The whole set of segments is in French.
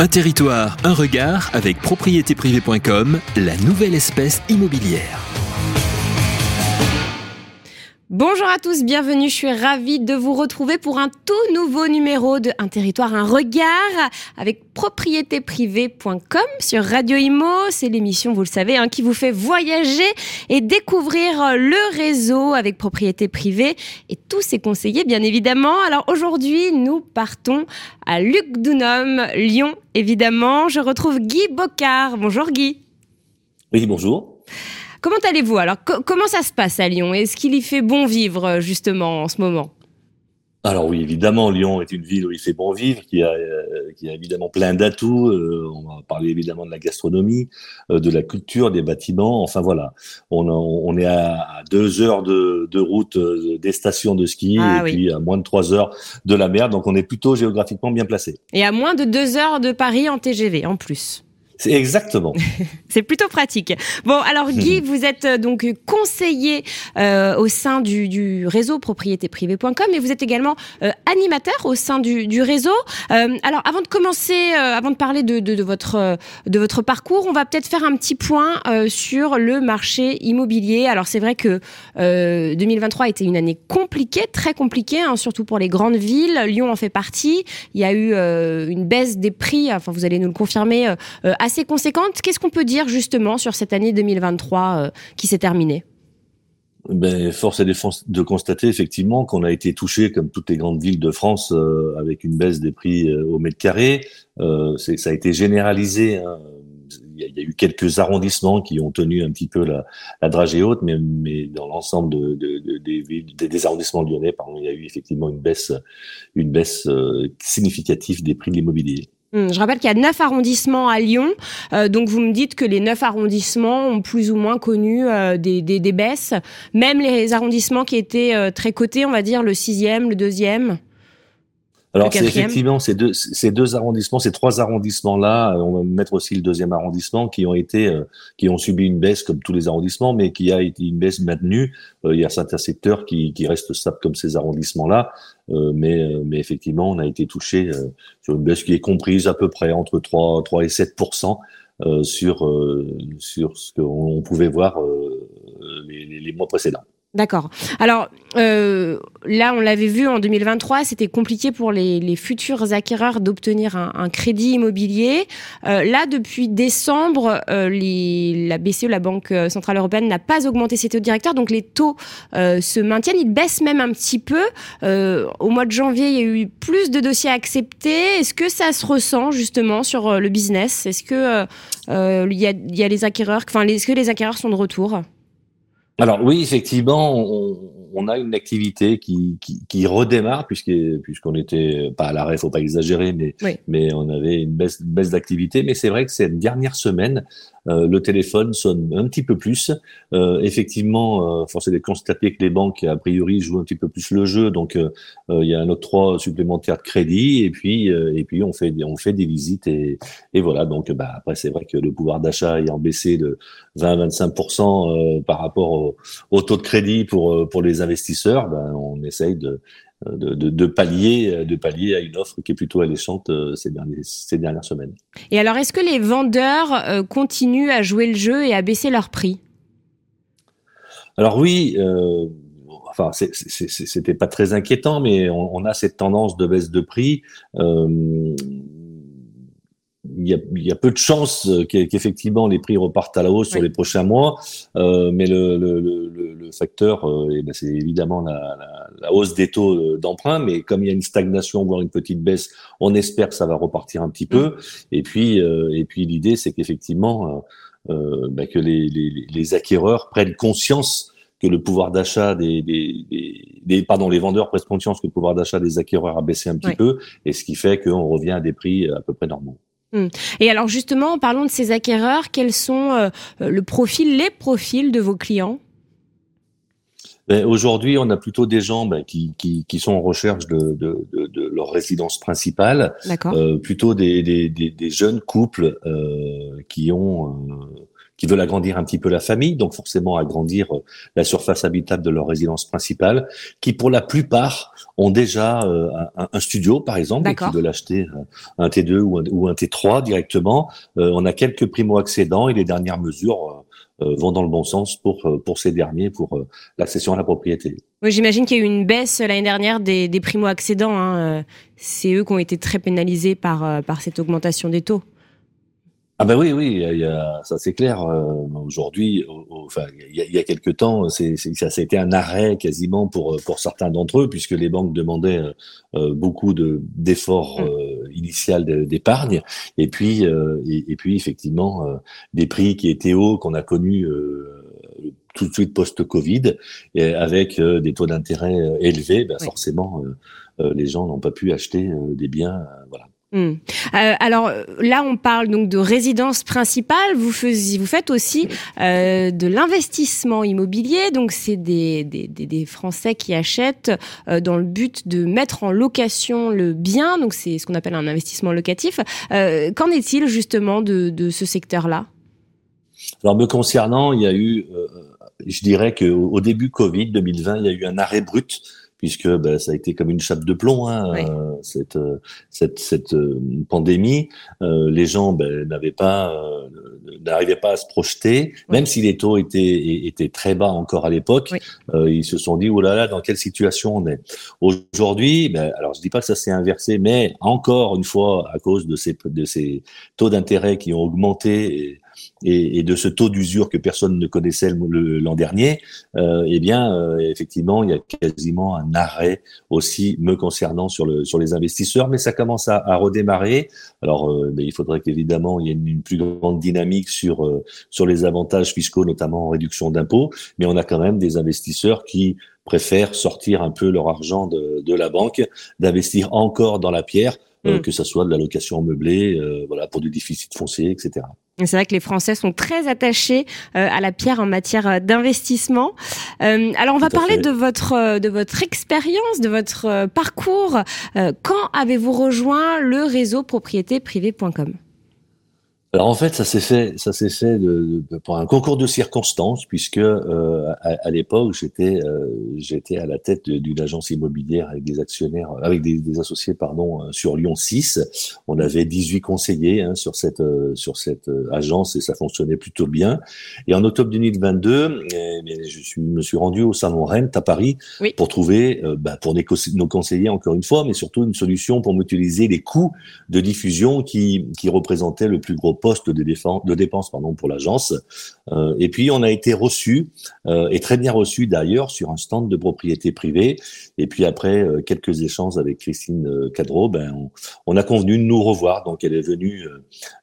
Un territoire, un regard avec propriétéprivée.com, la nouvelle espèce immobilière. Bonjour à tous, bienvenue. Je suis ravie de vous retrouver pour un tout nouveau numéro de Un territoire, un regard avec propriétéprivée.com sur Radio Imo. C'est l'émission, vous le savez, hein, qui vous fait voyager et découvrir le réseau avec propriété privée et tous ses conseillers, bien évidemment. Alors aujourd'hui, nous partons à Luc Dounom, Lyon, évidemment. Je retrouve Guy Bocard. Bonjour Guy. Oui, bonjour. Comment allez-vous Alors, comment ça se passe à Lyon? Est-ce qu'il y fait bon vivre euh, justement en ce moment? Alors oui, évidemment, Lyon est une ville où il fait bon vivre, qui a, euh, qui a évidemment plein d'atouts. Euh, on va parler évidemment de la gastronomie, de la culture, des bâtiments. Enfin voilà, on, on est à, deux heures de, de route des stations de ski Ah et oui. puis à moins de trois heures de la mer. Donc on est plutôt géographiquement bien placé. Et à moins de deux heures de Paris en TGV en plus. C'est exactement. C'est plutôt pratique. Bon, alors Guy, vous êtes euh, donc conseiller euh, au sein du, du réseau propriétéprivée.com et vous êtes également euh, animateur au sein du, du réseau. Euh, alors, avant de commencer, avant de parler de, de, de votre de votre parcours, on va peut-être faire un petit point sur le marché immobilier. Alors, c'est vrai que euh, 2023 a été une année compliquée, très compliquée, hein, surtout pour les grandes villes. Lyon en fait partie. Il y a eu une baisse des prix. Enfin, vous allez nous le confirmer. Assez conséquente. Qu'est-ce qu'on peut dire justement sur cette année 2023 euh, qui s'est terminée? Ben, force est de constater effectivement qu'on a été touché, comme toutes les grandes villes de France, euh, avec une baisse des prix euh, au mètre carré. Ça a été généralisé. hein. Il y, a, eu quelques arrondissements qui ont tenu un petit peu la, la dragée haute, mais, dans l'ensemble de, de- de- des, des, arrondissements lyonnais, pardon, il y a eu effectivement une baisse, une baisse significative des prix de l'immobilier. Hum, Je rappelle qu'il y a neuf arrondissements à Lyon, Euh, donc vous me dites que les neuf arrondissements ont plus ou moins connu euh, des, des, des baisses, même les arrondissements qui étaient euh, très cotés, on va dire le sixième, le deuxième. Alors c'est effectivement ces deux, ces deux arrondissements, ces trois arrondissements-là, euh, on va mettre aussi le deuxième arrondissement, qui ont été, euh, qui ont subi une baisse comme tous les arrondissements, mais qui a été une baisse maintenue. Euh, il y a certains secteurs qui, qui restent stables comme ces arrondissements-là, euh, mais, euh, mais effectivement, on a été touché euh, sur une baisse qui est comprise à peu près entre 3, 3 et 7 euh, sur euh, sur ce qu'on pouvait voir euh, les mois précédents. D'accord. Alors euh, là, on l'avait vu en 2023, c'était compliqué pour les, futurs acquéreurs d'obtenir un, crédit immobilier. Euh, là, depuis décembre, euh, la BCE, la Banque centrale européenne, n'a pas augmenté ses taux directeurs, donc les taux se maintiennent. Ils baissent même un petit peu. Au mois de janvier, il y a eu plus de dossiers acceptés. Est-ce que ça se ressent justement sur le business? Est-ce que il les acquéreurs, est-ce que les acquéreurs sont de retour? Alors oui, effectivement, on, on a une activité qui, qui, qui redémarre puisque puisqu'on était pas à l'arrêt, faut pas exagérer, mais Oui. mais on avait une baisse baisse d'activité. Mais c'est vrai que cette dernière semaine, le téléphone sonne un petit peu plus. Euh, effectivement, euh, force est de constater que les banques a priori jouent un petit peu plus le jeu, donc euh, euh, il y a un octroi supplémentaire de crédit et puis euh, et puis on fait on fait des visites et et voilà. Donc bah après c'est vrai que le pouvoir d'achat ayant baissé de 20-25% euh, par rapport au, au taux de crédit pour euh, pour les investisseurs, ben, on essaye de, de, de, de pallier de pallier à une offre qui est plutôt alléchante euh, ces derniers ces dernières semaines. Et alors, est-ce que les vendeurs euh, continuent à jouer le jeu et à baisser leur prix? Alors oui, euh, enfin c'était pas très inquiétant, mais on, on a cette tendance de baisse de prix. Euh, y, a, il y a peu de chances euh, qu'e- qu'effectivement les prix repartent à la hausse sur les prochains mois, euh, mais le, le, le, le- facteur, euh, eh ben, c'est évidemment la, la, la hausse des taux euh, d'emprunt, mais comme il y a une stagnation, voire une petite baisse, on espère que ça va repartir un petit peu. Et puis, euh, et puis l'idée, c'est qu'effectivement, euh, ben, que les, les, les acquéreurs prennent conscience que le pouvoir d'achat des, des, des, des- pardon les vendeurs prennent conscience que le pouvoir d'achat des acquéreurs a baissé un petit peu. Et ce qui fait qu'on revient à des prix à peu près normaux. Et alors, justement, parlons de ces acquéreurs. Quels sont euh, euh, le profil, les profils de vos clients? Ben, Aujourd'hui, on a plutôt des gens ben, qui, qui, qui sont en recherche de, de, de, de leur résidence principale, D'accord. euh, plutôt des, des, des, des jeunes couples euh, qui ont qui veulent agrandir un petit peu la famille, donc forcément agrandir la surface habitable de leur résidence principale, qui pour la plupart ont déjà un, studio, par exemple, et qui veulent acheter un T2 ou un, ou un T3 directement. on a quelques primo-accédants et les dernières mesures euh, vont dans le bon sens pour euh, pour ces derniers, pour euh, l'accession à la propriété. Oui, j'imagine qu'il y a eu une baisse l'année dernière des, des primo-accédants. Hein. C'est eux qui ont été très pénalisés par par cette augmentation des taux. Ah ben oui, oui, il y a, ça c'est clair. Aujourd'hui, enfin, il y a, il y a quelques temps, c'est, ça, a été un arrêt quasiment pour pour certains d'entre eux, puisque les banques demandaient beaucoup de d'efforts mmh initiale d'épargne, et puis euh, et, puis effectivement euh, des prix qui étaient hauts qu'on a connus euh, tout de suite post-Covid, et avec des taux d'intérêt élevés, ben forcément les gens n'ont pas pu acheter des biens, voilà. Hmm. Euh, alors là, on parle donc de résidence principale. Vous, faites aussi euh, de l'investissement immobilier. Donc c'est des, Français qui achètent euh, dans le but de mettre en location le bien. Donc c'est ce qu'on appelle un investissement locatif. Qu'en est-il justement de, de ce secteur-là? Alors me concernant, il y a eu, je dirais qu'au au début Covid 2020, il y a eu un arrêt brut puisque ben, ça a été comme une chape de plomb hein, euh, cette euh, cette, cette euh, pandémie. Euh, les gens ben, n'avaient pas n'arrivaient pas à se projeter, même si les taux étaient étaient très bas encore à l'époque. ils se sont dit oh là là dans quelle situation on est aujourd'hui. Ben, alors je dis pas que ça s'est inversé, mais encore une fois à cause de ces de ces taux d'intérêt qui ont augmenté. Et, et, de ce taux d'usure que personne ne connaissait l'an dernier, euh, eh bien, euh, effectivement, il y a quasiment un arrêt aussi me concernant sur, le, sur les investisseurs, mais ça commence à, redémarrer. Alors, euh, il faudrait qu'évidemment, il y ait une, plus grande dynamique sur, les avantages fiscaux, notamment en réduction d'impôts, mais on a quand même des investisseurs qui préfèrent sortir un peu leur argent de la banque, d'investir encore dans la pierre, euh, mm. que ce soit de la location meublée, voilà, pour du déficit foncier, etc. C'est vrai que les Français sont très attachés euh, à la pierre en matière euh, d'investissement. Euh, alors on va parler de votre de votre expérience, de votre parcours. quand avez-vous rejoint le réseau propriétéprivée.com alors en fait, ça s'est fait, ça s'est fait de, de, pour un concours de circonstances, puisque euh, à, l'époque j'étais euh, j'étais à la tête d'une agence immobilière avec des actionnaires, avec des, des, associés pardon euh, sur Lyon 6. On avait 18 conseillers hein, sur cette euh, sur cette agence et ça fonctionnait plutôt bien. Et en octobre 2022, eh, je suis me suis rendu au salon Rent à Paris pour trouver bah, pour nos conseillers encore une fois, mais surtout une solution pour mutualiser les coûts de diffusion qui qui représentaient le plus gros poste de, défense, de dépenses pardon, pour l'agence. Euh, et puis, on a été reçu, euh, et très bien reçu d'ailleurs, sur un stand de propriété privée. Et puis après euh, quelques échanges avec Christine Cadreau, ben, on, on, a convenu de nous revoir. Donc, elle est venue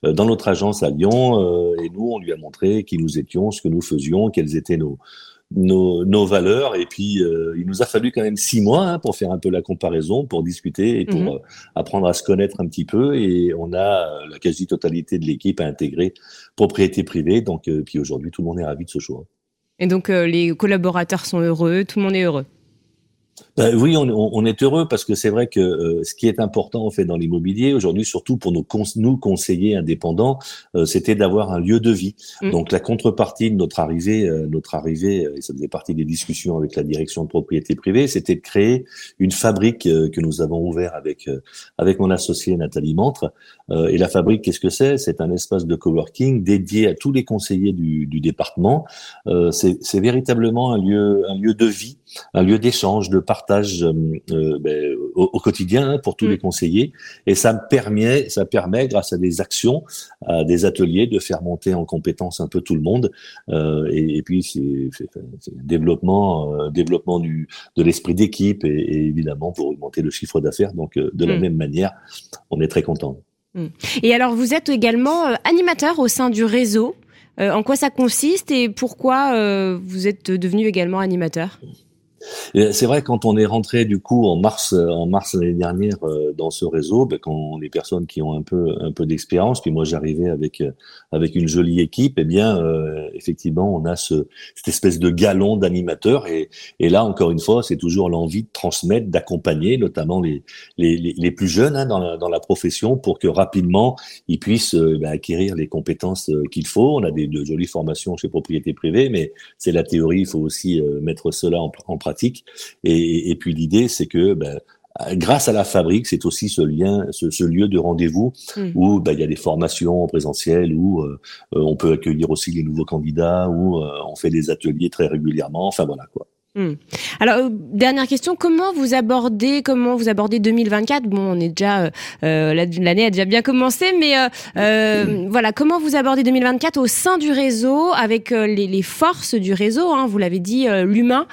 dans notre agence à Lyon, et nous, on lui a montré qui nous étions, ce que nous faisions, quels étaient nos nos, nos valeurs. Et puis, euh, il nous a fallu quand même six mois hein, pour faire un peu la comparaison, pour discuter et pour mhm. euh, apprendre à se connaître un petit peu. Et on a euh, la quasi-totalité de l'équipe à intégrer propriété privée. Donc, puis aujourd'hui, tout le monde est ravi de ce choix. Et donc, les collaborateurs sont heureux, tout le monde est heureux. Ben oui, on, on, est heureux parce que c'est vrai que euh, ce qui est important en fait dans l'immobilier aujourd'hui, surtout pour nos, nous conseillers indépendants, euh, c'était d'avoir un lieu de vie. Mm. Donc la contrepartie de notre arrivée, euh, notre arrivée, et ça faisait partie des discussions avec la direction de propriété privée, c'était de créer une fabrique que nous avons ouvert avec avec mon associé Nathalie Mantre. et la fabrique, qu'est-ce que c'est? C'est un espace de coworking dédié à tous les conseillers du, du département. c'est véritablement un lieu un lieu de vie, un lieu d'échange, de partage partage euh, euh, ben, au, quotidien hein, pour tous les mm. conseillers. Et ça me permet, ça permet, grâce à des actions, à des ateliers, de faire monter en compétence un peu tout le monde. Euh, et, puis c'est développement, développement du, de l'esprit d'équipe et, évidemment pour augmenter le chiffre d'affaires. Donc de la mm. même manière, on est très content. Mm. Et alors vous êtes également animateur au sein du réseau. en quoi ça consiste et pourquoi vous êtes devenu également animateur? C'est vrai quand on est rentré du coup en mars, en mars l'année dernière euh, dans ce réseau, ben, quand les personnes qui ont un peu un peu d'expérience, puis moi j'arrivais avec avec une jolie équipe, eh bien euh, effectivement on a ce cette espèce de galon d'animateurs et et là encore une fois c'est toujours l'envie de transmettre, d'accompagner notamment les les, les, plus jeunes hein, dans la dans la profession pour que rapidement ils puissent euh, ben, acquérir les compétences qu'il faut. On a des de jolies formations chez Propriété Privée, mais c'est la théorie, il faut aussi mettre cela en pratique. Et, et puis l'idée, c'est que ben, grâce à la fabrique, c'est aussi ce lien, ce, ce lieu de rendez-vous hmm. où ben, il y a des formations en présentiel, où euh, on peut accueillir aussi les nouveaux candidats, où euh, on fait des ateliers très régulièrement. Enfin voilà quoi. Hmm. Alors euh, dernière question, comment vous abordez comment vous abordez 2024 Bon, on est déjà euh, euh l'année a déjà bien commencé, mais euh, euh voilà, comment vous abordez 2024 au sein du réseau avec les, les, forces du réseau hein, Vous l'avez dit, l'humain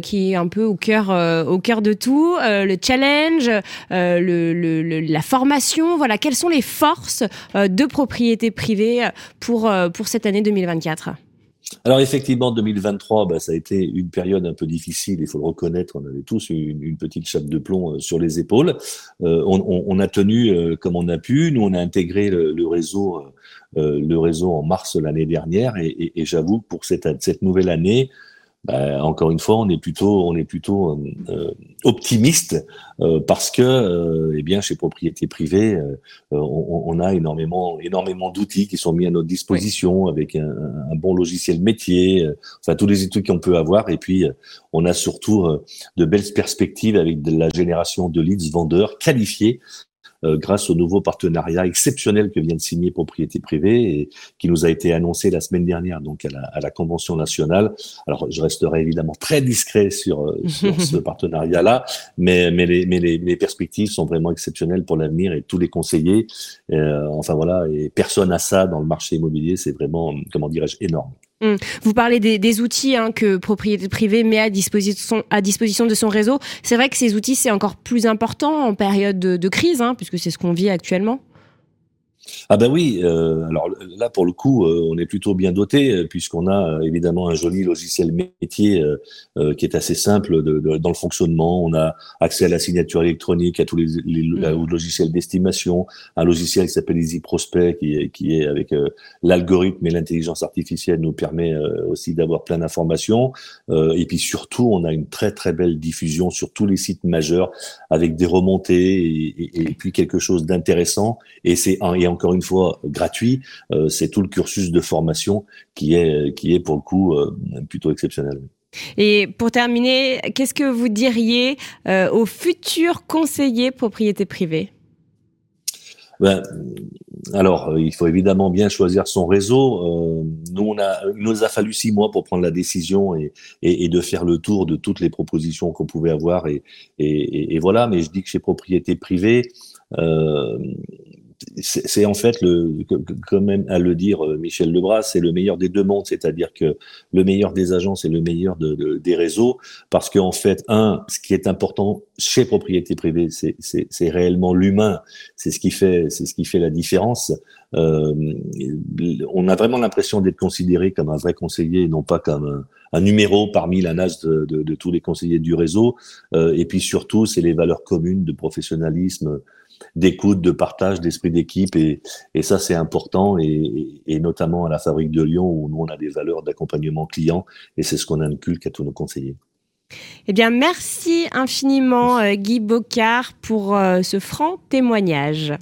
qui est un peu au cœur au cœur de tout, le challenge, le, le, la formation. Voilà, quelles sont les forces de propriété privée pour pour cette année 2024 alors effectivement, 2023, bah, ça a été une période un peu difficile, il faut le reconnaître, on avait tous une, petite chape de plomb euh, sur les épaules. Euh, on, a tenu euh, comme on a pu, nous on a intégré le, réseau, le réseau en mars l'année dernière, et, et j'avoue pour cette nouvelle année, bah, encore une fois, on est plutôt, on est plutôt euh, euh, optimiste euh, parce que, eh bien, chez propriété privée, on, on, a énormément, énormément d'outils qui sont mis à notre disposition avec un, un, bon logiciel métier, enfin tous les outils qu'on peut avoir. Et puis, on a surtout de belles perspectives avec de la génération de leads vendeurs qualifiés euh, grâce au nouveau partenariat exceptionnel que vient de signer Propriété Privée et qui nous a été annoncé la semaine dernière donc à la, à la convention nationale. Alors je resterai évidemment très discret sur, euh, sur ce partenariat-là, mais, mais, les, mais les, les, perspectives sont vraiment exceptionnelles pour l'avenir et tous les conseillers, euh, enfin voilà, et personne à ça dans le marché immobilier, c'est vraiment, comment dirais-je, énorme. Hum. Vous parlez des, outils hein, que propriété privée met à disposition, de son réseau. C'est vrai que ces outils, c'est encore plus important en période de, de crise, hein, puisque c'est ce qu'on vit actuellement. Ah ben oui, euh, alors là pour le coup, euh, on est plutôt bien doté euh, puisqu'on a évidemment un joli logiciel métier qui est assez simple de, de, dans le fonctionnement. On a accès à la signature électronique, à tous les, les mmh. logiciels d'estimation, un logiciel qui s'appelle Easy Prospect qui est, qui est avec l'algorithme et l'intelligence artificielle nous permet aussi d'avoir plein d'informations. et puis surtout, on a une très très belle diffusion sur tous les sites majeurs avec des remontées et, et, puis quelque chose d'intéressant. Et c'est et en encore une fois gratuit, euh, c'est tout le cursus de formation qui est, qui est pour le coup euh, plutôt exceptionnel. Et pour terminer, qu'est-ce que vous diriez euh, aux futurs conseillers propriété privée? Ben, alors, il faut évidemment bien choisir son réseau. nous, on a, il nous a fallu six mois pour prendre la décision et, et, et de faire le tour de toutes les propositions qu'on pouvait avoir. Et, et, voilà, mais je dis que chez propriété privée, euh, c'est en fait le, quand même à le dire euh, Michel Lebras, c'est le meilleur des deux mondes, c'est-à-dire que le meilleur des agences et le meilleur de, des réseaux, parce qu'en fait, un, ce qui est important chez propriété privée, c'est réellement l'humain, c'est ce qui fait, c'est ce qui fait la différence. Euh, on a vraiment l'impression d'être considéré comme un vrai conseiller, non pas comme un, numéro parmi la nage de, de, de, tous les conseillers du réseau. Euh, et puis surtout, c'est les valeurs communes de professionnalisme d'écoute, de partage, d'esprit d'équipe. Et, et, ça, c'est important, et, et, notamment à la Fabrique de Lyon, où nous, on a des valeurs d'accompagnement client, et c'est ce qu'on inculque à tous nos conseillers. Eh bien, merci infiniment, euh, Guy Bocard, pour euh, ce franc témoignage.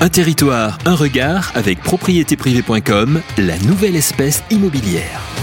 Un territoire, un regard avec propriétéprivé.com, la nouvelle espèce immobilière.